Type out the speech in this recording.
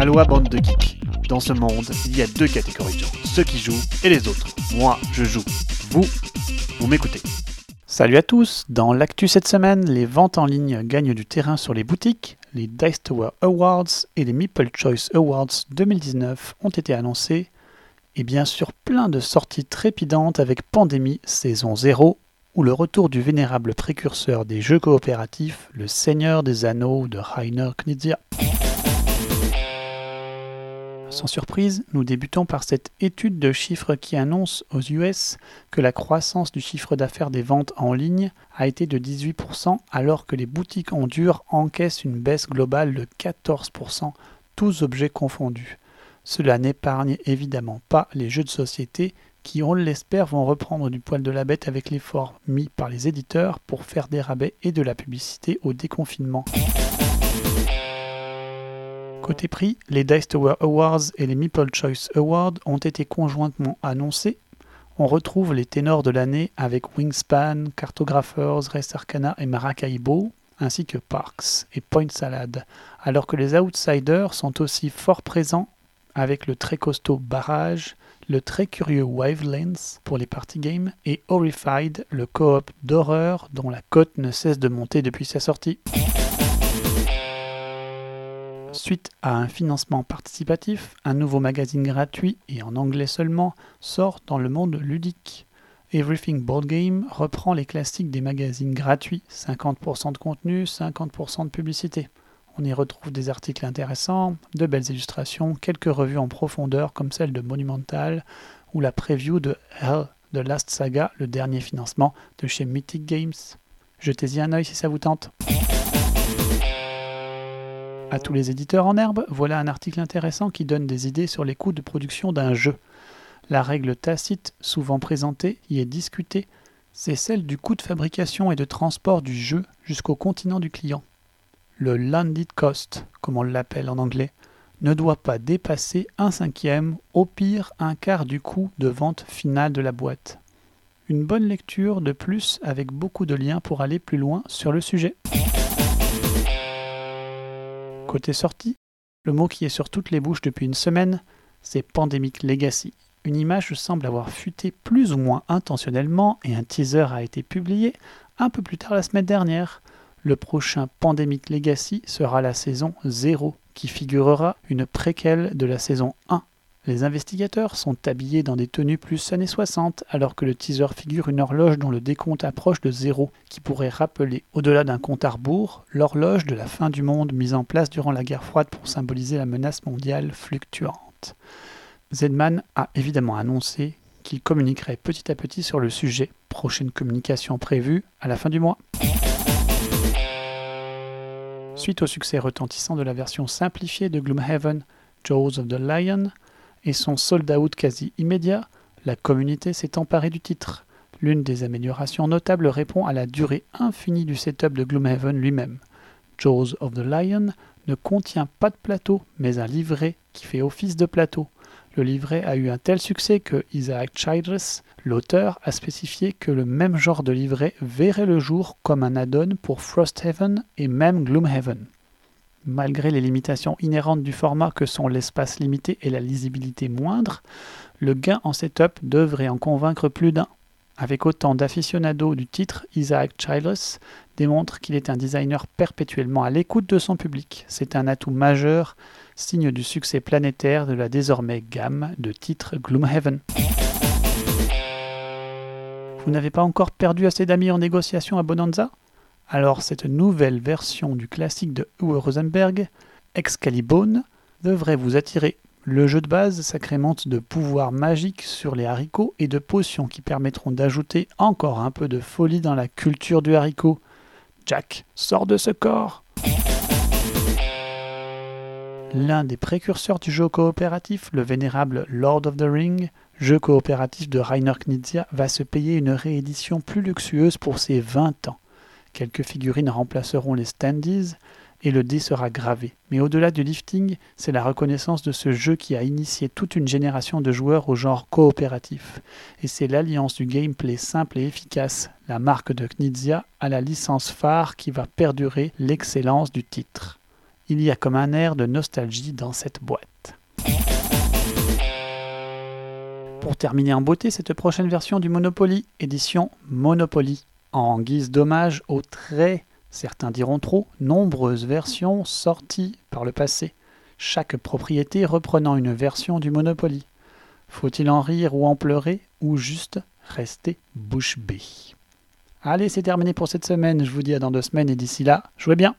Aloha bande de geeks. Dans ce monde, il y a deux catégories de gens, ceux qui jouent et les autres. Moi, je joue. Vous, vous m'écoutez. Salut à tous Dans l'actu cette semaine, les ventes en ligne gagnent du terrain sur les boutiques, les Dice Tower Awards et les Meeple Choice Awards 2019 ont été annoncés, et bien sûr plein de sorties trépidantes avec Pandémie saison 0 ou le retour du vénérable précurseur des jeux coopératifs, le Seigneur des Anneaux de Rainer Knizia. Sans surprise, nous débutons par cette étude de chiffres qui annonce aux US que la croissance du chiffre d'affaires des ventes en ligne a été de 18% alors que les boutiques en dur encaissent une baisse globale de 14%, tous objets confondus. Cela n'épargne évidemment pas les jeux de société qui, on l'espère, vont reprendre du poil de la bête avec l'effort mis par les éditeurs pour faire des rabais et de la publicité au déconfinement. Côté prix, les Dice Tower Awards et les Meeple Choice Awards ont été conjointement annoncés. On retrouve les ténors de l'année avec Wingspan, Cartographers, Res Arcana et Maracaibo, ainsi que Parks et Point Salad, alors que les outsiders sont aussi fort présents avec le très costaud Barrage, le très curieux Wavelengths pour les party games et Horrified, le coop d'horreur dont la cote ne cesse de monter depuis sa sortie. Suite à un financement participatif, un nouveau magazine gratuit et en anglais seulement sort dans le monde ludique. Everything Board Game reprend les classiques des magazines gratuits, 50% de contenu, 50% de publicité. On y retrouve des articles intéressants, de belles illustrations, quelques revues en profondeur comme celle de Monumental ou la preview de Hell, The Last Saga, le dernier financement de chez Mythic Games. Jetez-y un œil si ça vous tente. À tous les éditeurs en herbe, voilà un article intéressant qui donne des idées sur les coûts de production d'un jeu. La règle tacite, souvent présentée, y est discutée, c'est celle du coût de fabrication et de transport du jeu jusqu'au continent du client. Le landed cost, comme on l'appelle en anglais, ne doit pas dépasser un cinquième, au pire un quart du coût de vente finale de la boîte. Une bonne lecture de plus avec beaucoup de liens pour aller plus loin sur le sujet. Côté sortie, le mot qui est sur toutes les bouches depuis une semaine, c'est Pandemic Legacy. Une image semble avoir fuité plus ou moins intentionnellement et un teaser a été publié un peu plus tard la semaine dernière. Le prochain Pandemic Legacy sera la saison 0 qui figurera une préquelle de la saison 1 les investigateurs sont habillés dans des tenues plus années 60, alors que le teaser figure une horloge dont le décompte approche de zéro, qui pourrait rappeler, au-delà d'un compte à rebours, l'horloge de la fin du monde mise en place durant la guerre froide pour symboliser la menace mondiale fluctuante. Zedman a évidemment annoncé qu'il communiquerait petit à petit sur le sujet, prochaine communication prévue à la fin du mois. Suite au succès retentissant de la version simplifiée de Gloomhaven, Jaws of the Lion, et son sold-out quasi immédiat, la communauté s'est emparée du titre. L'une des améliorations notables répond à la durée infinie du setup de Gloomhaven lui-même. Jaws of the Lion ne contient pas de plateau, mais un livret qui fait office de plateau. Le livret a eu un tel succès que Isaac Childress, l'auteur, a spécifié que le même genre de livret verrait le jour comme un add-on pour Frosthaven et même Gloomhaven. Malgré les limitations inhérentes du format que sont l'espace limité et la lisibilité moindre, le gain en setup devrait en convaincre plus d'un. Avec autant d'aficionados du titre, Isaac Childress démontre qu'il est un designer perpétuellement à l'écoute de son public. C'est un atout majeur, signe du succès planétaire de la désormais gamme de titres Gloomhaven. Vous n'avez pas encore perdu assez d'amis en négociation à Bonanza? Alors cette nouvelle version du classique de Uwe Rosenberg, Excalibone, devrait vous attirer. Le jeu de base sacrémente de pouvoirs magiques sur les haricots et de potions qui permettront d'ajouter encore un peu de folie dans la culture du haricot. Jack, sors de ce corps L'un des précurseurs du jeu coopératif, le vénérable Lord of the Ring, jeu coopératif de Rainer Knizia, va se payer une réédition plus luxueuse pour ses 20 ans. Quelques figurines remplaceront les standees et le dé sera gravé. Mais au-delà du lifting, c'est la reconnaissance de ce jeu qui a initié toute une génération de joueurs au genre coopératif. Et c'est l'alliance du gameplay simple et efficace, la marque de Knizia, à la licence phare qui va perdurer l'excellence du titre. Il y a comme un air de nostalgie dans cette boîte. Pour terminer en beauté, cette prochaine version du Monopoly, édition Monopoly, en guise d'hommage aux très, certains diront trop, nombreuses versions sorties par le passé, chaque propriété reprenant une version du Monopoly. Faut-il en rire ou en pleurer, ou juste rester bouche bée? Allez, c'est terminé pour cette semaine, je vous dis à dans deux semaines, et d'ici là, jouez bien